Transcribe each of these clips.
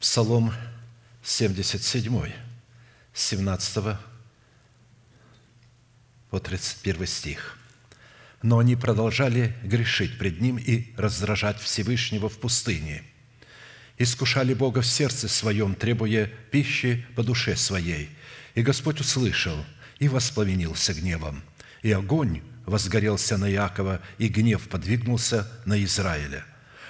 Псалом 77, с 17 по 31 стих. «Но они продолжали грешить пред Ним и раздражать Всевышнего в пустыне. Искушали Бога в сердце своем, требуя пищи по душе своей. И Господь услышал и воспламенился гневом. И огонь возгорелся на Иакова, и гнев подвигнулся на Израиля.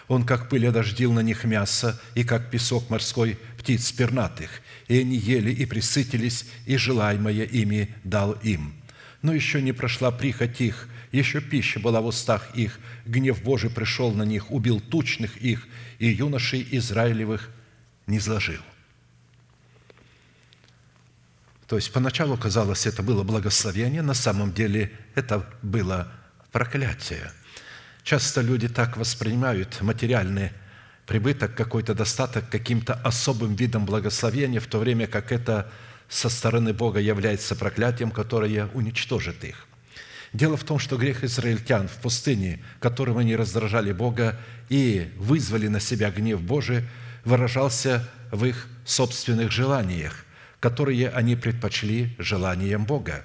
Он, как пыль, одождил на них мясо, и как песок морской птиц пернатых, и они ели и присытились, и желаемое ими дал им. Но еще не прошла прихоть их, еще пища была в устах их, гнев Божий пришел на них, убил тучных их, и юношей Израилевых не зложил. То есть поначалу казалось, это было благословение, на самом деле это было проклятие. Часто люди так воспринимают материальный прибыток, какой-то достаток каким-то особым видом благословения, в то время как это со стороны Бога является проклятием, которое уничтожит их. Дело в том, что грех израильтян в пустыне, которым они раздражали Бога и вызвали на себя гнев Божий, выражался в их собственных желаниях, которые они предпочли желаниям Бога.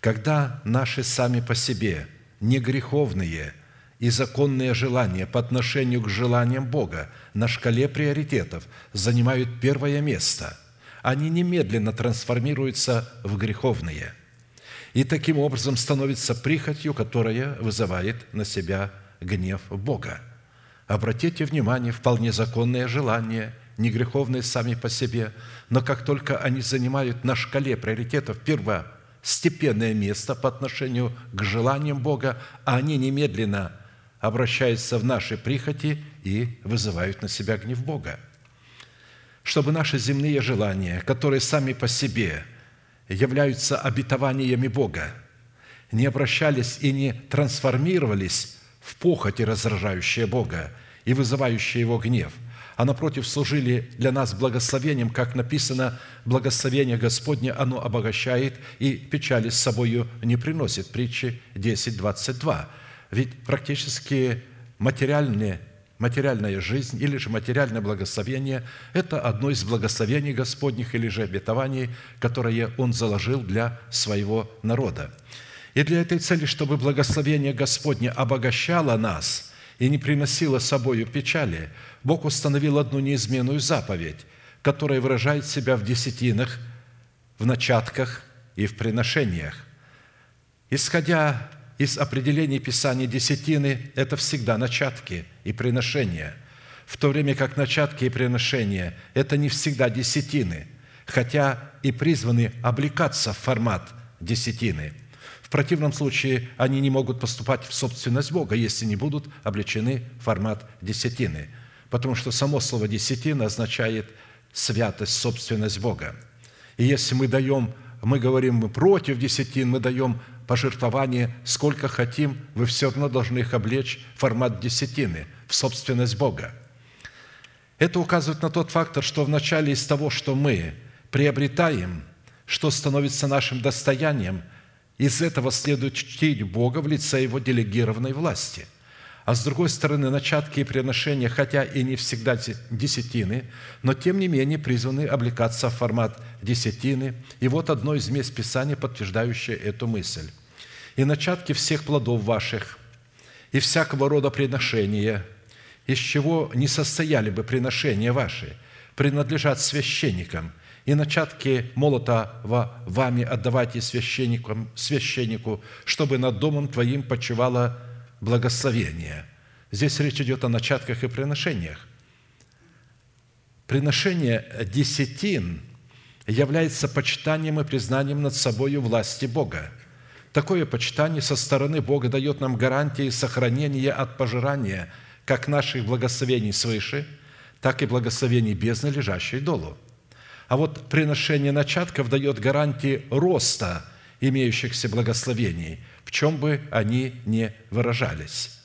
Когда наши сами по себе негреховные и законные желания по отношению к желаниям Бога на шкале приоритетов занимают первое место, они немедленно трансформируются в греховные – и таким образом становится прихотью, которая вызывает на себя гнев Бога. Обратите внимание, вполне законные желания, не греховные сами по себе, но как только они занимают на шкале приоритетов первостепенное место по отношению к желаниям Бога, они немедленно обращаются в наши прихоти и вызывают на себя гнев Бога. Чтобы наши земные желания, которые сами по себе – являются обетованиями Бога, не обращались и не трансформировались в похоти, раздражающие Бога и вызывающие Его гнев, а напротив служили для нас благословением, как написано, благословение Господне оно обогащает и печали с собою не приносит. Притчи 10, 22. Ведь практически материальные материальная жизнь или же материальное благословение – это одно из благословений Господних или же обетований, которое Он заложил для своего народа. И для этой цели, чтобы благословение Господне обогащало нас и не приносило собою печали, Бог установил одну неизменную заповедь, которая выражает себя в десятинах, в начатках и в приношениях. Исходя из определений Писания десятины – это всегда начатки и приношения, в то время как начатки и приношения – это не всегда десятины, хотя и призваны облекаться в формат десятины. В противном случае они не могут поступать в собственность Бога, если не будут облечены в формат десятины, потому что само слово «десятина» означает святость, собственность Бога. И если мы даем, мы говорим мы против десятин, мы даем пожертвования сколько хотим, вы все равно должны их облечь в формат десятины, в собственность Бога. Это указывает на тот фактор, что вначале из того, что мы приобретаем, что становится нашим достоянием, из этого следует чтить Бога в лице Его делегированной власти. А с другой стороны, начатки и приношения, хотя и не всегда десятины, но тем не менее призваны облекаться в формат десятины. И вот одно из мест Писания, подтверждающее эту мысль. «И начатки всех плодов ваших, и всякого рода приношения, из чего не состояли бы приношения ваши, принадлежат священникам, и начатки молотого вами отдавайте священникам, священнику, чтобы над домом твоим почивало благословение». Здесь речь идет о начатках и приношениях. Приношение десятин – является почитанием и признанием над собой власти Бога. Такое почитание со стороны Бога дает нам гарантии сохранения от пожирания как наших благословений свыше, так и благословений бездны, лежащей долу. А вот приношение начатков дает гарантии роста имеющихся благословений, в чем бы они ни выражались.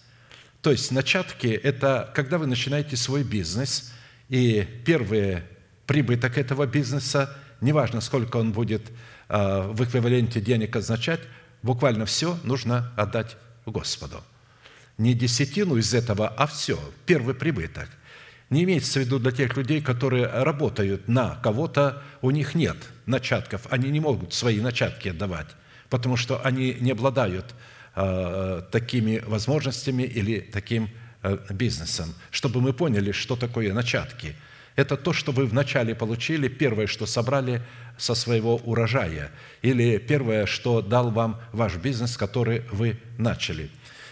То есть начатки – это когда вы начинаете свой бизнес, и первый прибыток этого бизнеса – неважно, сколько он будет а, в эквиваленте денег означать, буквально все нужно отдать Господу. Не десятину из этого, а все, первый прибыток. Не имеется в виду для тех людей, которые работают на кого-то, у них нет начатков, они не могут свои начатки отдавать, потому что они не обладают э, такими возможностями или таким э, бизнесом. Чтобы мы поняли, что такое начатки. Это то, что вы вначале получили, первое, что собрали со своего урожая, или первое, что дал вам ваш бизнес, который вы начали.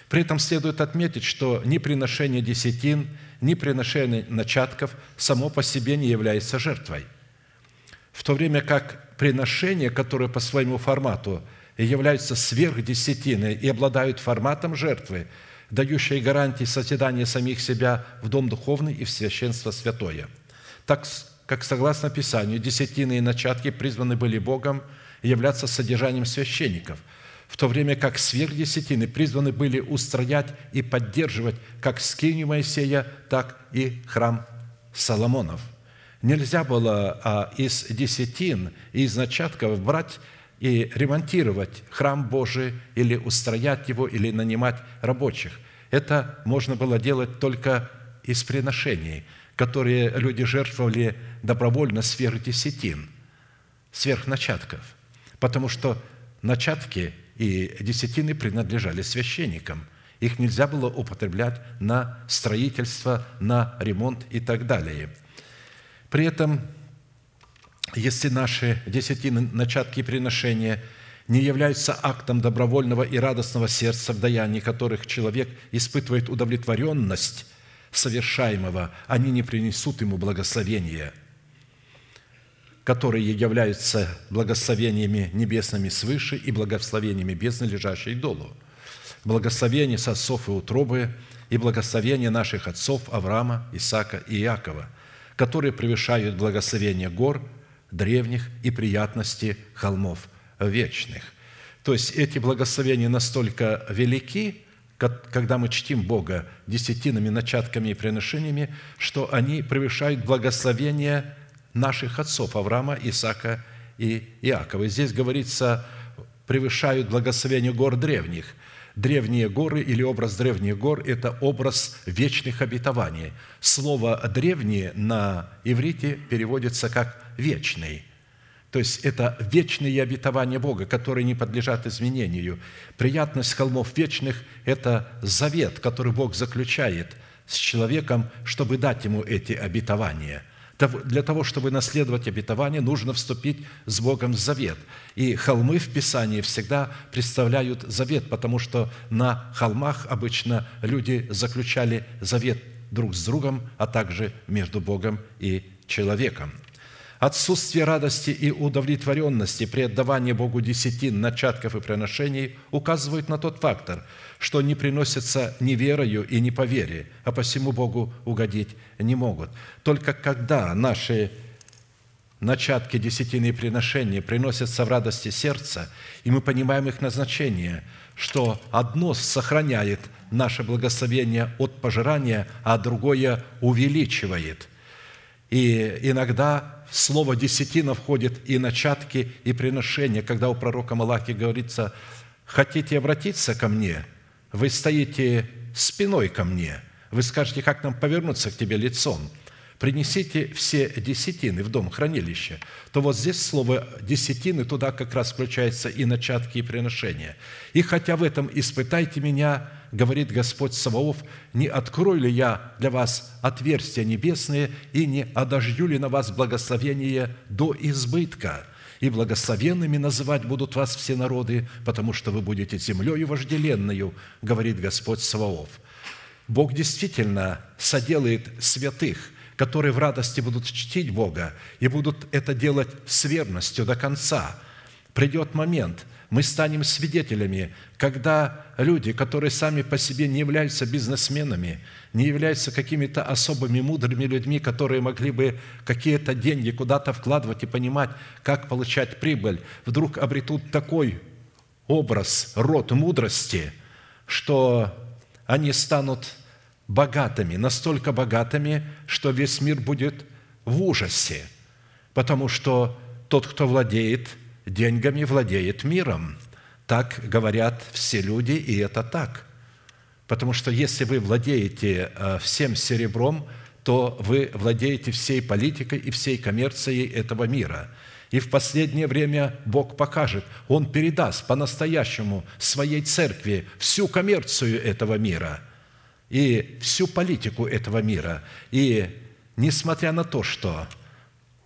При этом следует отметить, что ни приношение десятин – ни приношение начатков само по себе не является жертвой. В то время как приношения, которые по своему формату являются сверхдесятиной и обладают форматом жертвы, дающей гарантии созидания самих себя в дом духовный и в священство святое. Так как, согласно Писанию, десятины и начатки призваны были Богом являться содержанием священников – в то время как сверхдесятины призваны были устроять и поддерживать как скинию Моисея, так и храм Соломонов. Нельзя было а, из десятин и из начатков брать и ремонтировать храм Божий или устроять его, или нанимать рабочих. Это можно было делать только из приношений, которые люди жертвовали добровольно сверх десятин, сверх начатков. Потому что начатки и десятины принадлежали священникам. Их нельзя было употреблять на строительство, на ремонт и так далее. При этом, если наши десятины, начатки приношения не являются актом добровольного и радостного сердца, в даянии которых человек испытывает удовлетворенность совершаемого, они не принесут ему благословения – которые являются благословениями небесными свыше и благословениями бездны, лежащей долу. Благословение с отцов и утробы и благословение наших отцов Авраама, Исаака и Иакова, которые превышают благословение гор, древних и приятности холмов вечных. То есть эти благословения настолько велики, когда мы чтим Бога десятинами, начатками и приношениями, что они превышают благословение наших отцов Авраама, Исаака и Иакова. здесь говорится, превышают благословение гор древних. Древние горы или образ древних гор – это образ вечных обетований. Слово «древние» на иврите переводится как «вечный». То есть это вечные обетования Бога, которые не подлежат изменению. Приятность холмов вечных – это завет, который Бог заключает с человеком, чтобы дать ему эти обетования – для того, чтобы наследовать обетование, нужно вступить с Богом в завет. И холмы в Писании всегда представляют завет, потому что на холмах обычно люди заключали завет друг с другом, а также между Богом и человеком – Отсутствие радости и удовлетворенности при отдавании Богу десятин, начатков и приношений указывает на тот фактор, что не приносятся ни верою и ни по вере, а посему Богу угодить не могут. Только когда наши начатки десятины и приношения приносятся в радости сердца, и мы понимаем их назначение, что одно сохраняет наше благословение от пожирания, а другое увеличивает. И иногда в слово «десятина» входит и начатки, и приношения, когда у пророка Малахи говорится «хотите обратиться ко мне, вы стоите спиной ко мне, вы скажете, как нам повернуться к тебе лицом, принесите все десятины в дом хранилища, то вот здесь слово «десятины» туда как раз включается и начатки, и приношения. «И хотя в этом испытайте меня, говорит Господь Саваоф, не открою ли я для вас отверстия небесные и не одожью ли на вас благословение до избытка? И благословенными называть будут вас все народы, потому что вы будете землею вожделенную, говорит Господь Саваоф. Бог действительно соделает святых, которые в радости будут чтить Бога и будут это делать с верностью до конца. Придет момент – мы станем свидетелями, когда люди, которые сами по себе не являются бизнесменами, не являются какими-то особыми мудрыми людьми, которые могли бы какие-то деньги куда-то вкладывать и понимать, как получать прибыль, вдруг обретут такой образ, род мудрости, что они станут богатыми, настолько богатыми, что весь мир будет в ужасе, потому что тот, кто владеет – деньгами владеет миром. Так говорят все люди, и это так. Потому что если вы владеете э, всем серебром, то вы владеете всей политикой и всей коммерцией этого мира. И в последнее время Бог покажет, Он передаст по-настоящему своей церкви всю коммерцию этого мира и всю политику этого мира. И несмотря на то, что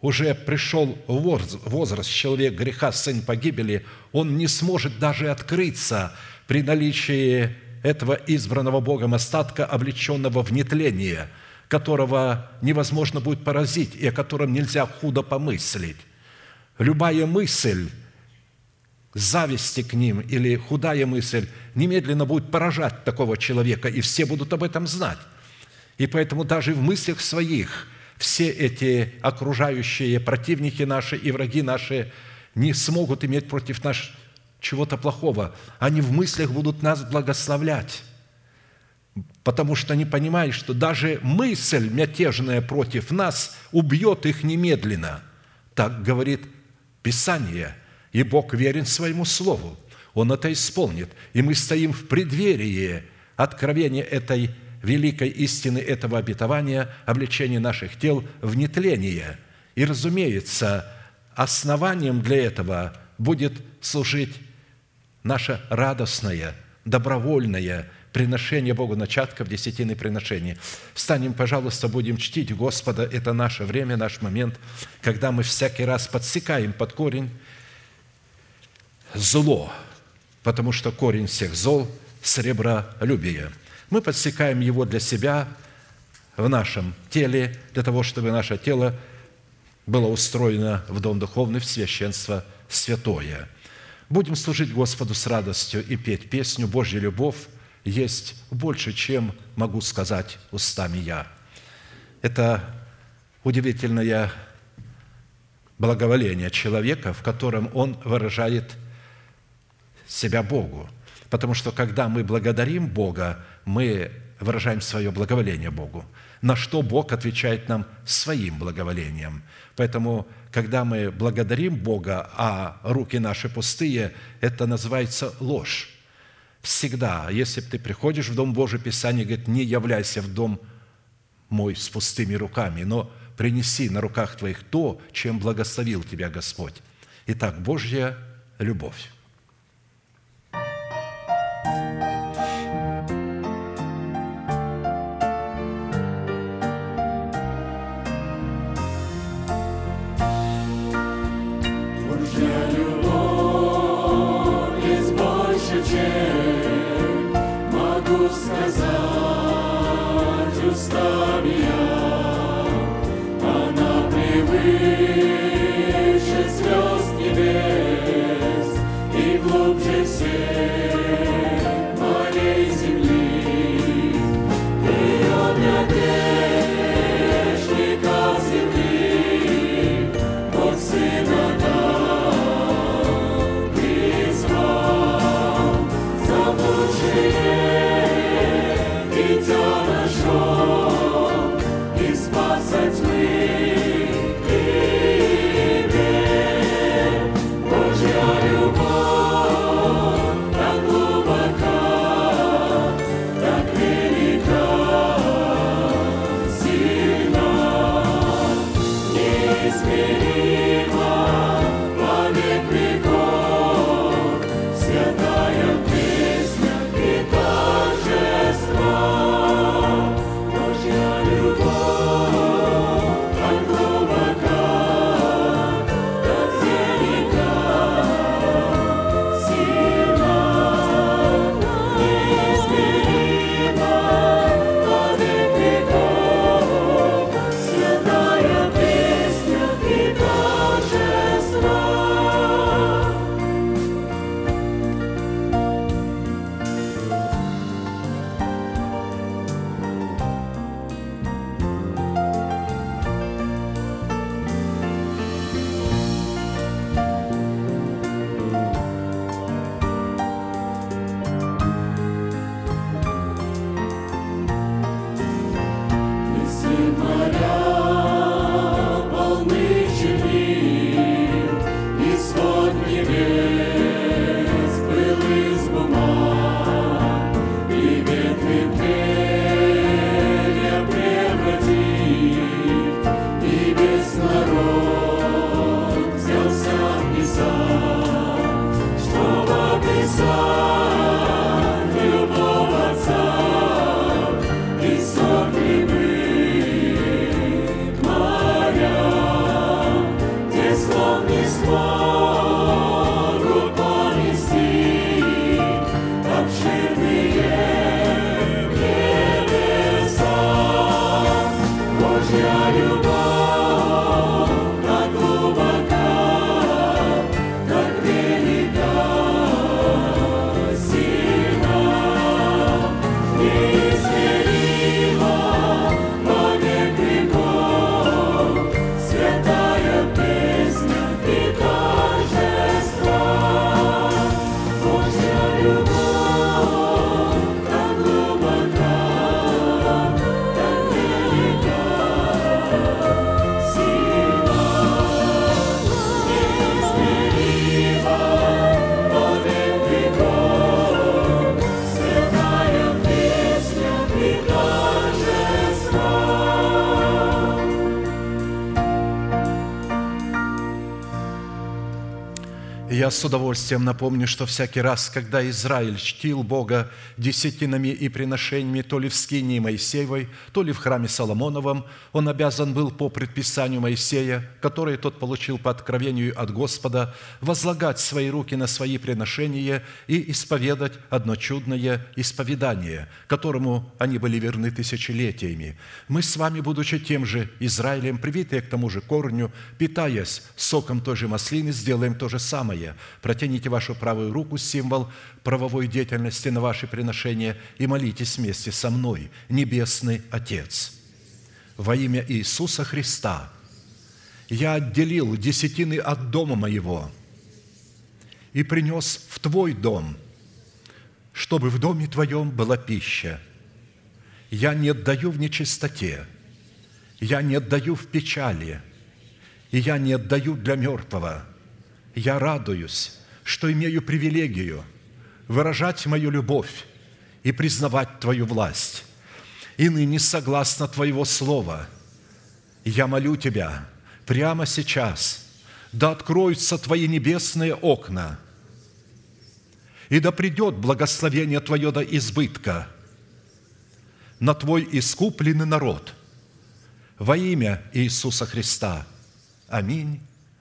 уже пришел возраст человек греха, сын погибели, он не сможет даже открыться при наличии этого избранного Богом остатка, облеченного в нетление – которого невозможно будет поразить и о котором нельзя худо помыслить. Любая мысль зависти к ним или худая мысль немедленно будет поражать такого человека, и все будут об этом знать. И поэтому даже в мыслях своих все эти окружающие противники наши и враги наши не смогут иметь против нас чего-то плохого. Они в мыслях будут нас благословлять потому что они понимают, что даже мысль мятежная против нас убьет их немедленно. Так говорит Писание, и Бог верен своему Слову. Он это исполнит. И мы стоим в преддверии откровения этой великой истины, этого обетования, обличения наших тел в нетление. И, разумеется, основанием для этого будет служить наша радостная, добровольная приношение Богу начатков десятины приношений. Встанем, пожалуйста, будем чтить Господа. Это наше время, наш момент, когда мы всякий раз подсекаем под корень зло, потому что корень всех зол – сребролюбие. Мы подсекаем его для себя в нашем теле, для того, чтобы наше тело было устроено в дом духовный, в священство святое. Будем служить Господу с радостью и петь песню «Божья любовь» есть больше, чем могу сказать устами я. Это удивительное благоволение человека, в котором он выражает себя Богу. Потому что когда мы благодарим Бога, мы выражаем свое благоволение Богу, на что Бог отвечает нам своим благоволением. Поэтому, когда мы благодарим Бога, а руки наши пустые, это называется ложь всегда, если ты приходишь в Дом Божий, Писание говорит, не являйся в Дом мой с пустыми руками, но принеси на руках твоих то, чем благословил тебя Господь. Итак, Божья любовь. вечер могу сказать устами я, она превыше звезд небес и глубже всех. sun. С удовольствием напомню, что всякий раз, когда Израиль чтил Бога десятинами и приношениями то ли в скинии Моисеевой, то ли в храме Соломоновом, он обязан был по предписанию Моисея, которое тот получил по откровению от Господа, возлагать свои руки на свои приношения и исповедать одно чудное исповедание, которому они были верны тысячелетиями. Мы с вами, будучи тем же Израилем, привитые к тому же корню, питаясь соком той же маслины, сделаем то же самое – протяните вашу правую руку, символ правовой деятельности на ваши приношения, и молитесь вместе со мной, Небесный Отец. Во имя Иисуса Христа я отделил десятины от дома моего и принес в Твой дом, чтобы в доме Твоем была пища. Я не отдаю в нечистоте, я не отдаю в печали, и я не отдаю для мертвого – я радуюсь, что имею привилегию выражать мою любовь и признавать Твою власть. И ныне, согласно Твоего Слова, я молю Тебя прямо сейчас, да откроются Твои небесные окна, и да придет благословение Твое до избытка на Твой искупленный народ во имя Иисуса Христа. Аминь.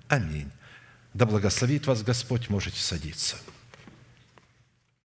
Аминь. Да благословит вас Господь, можете садиться.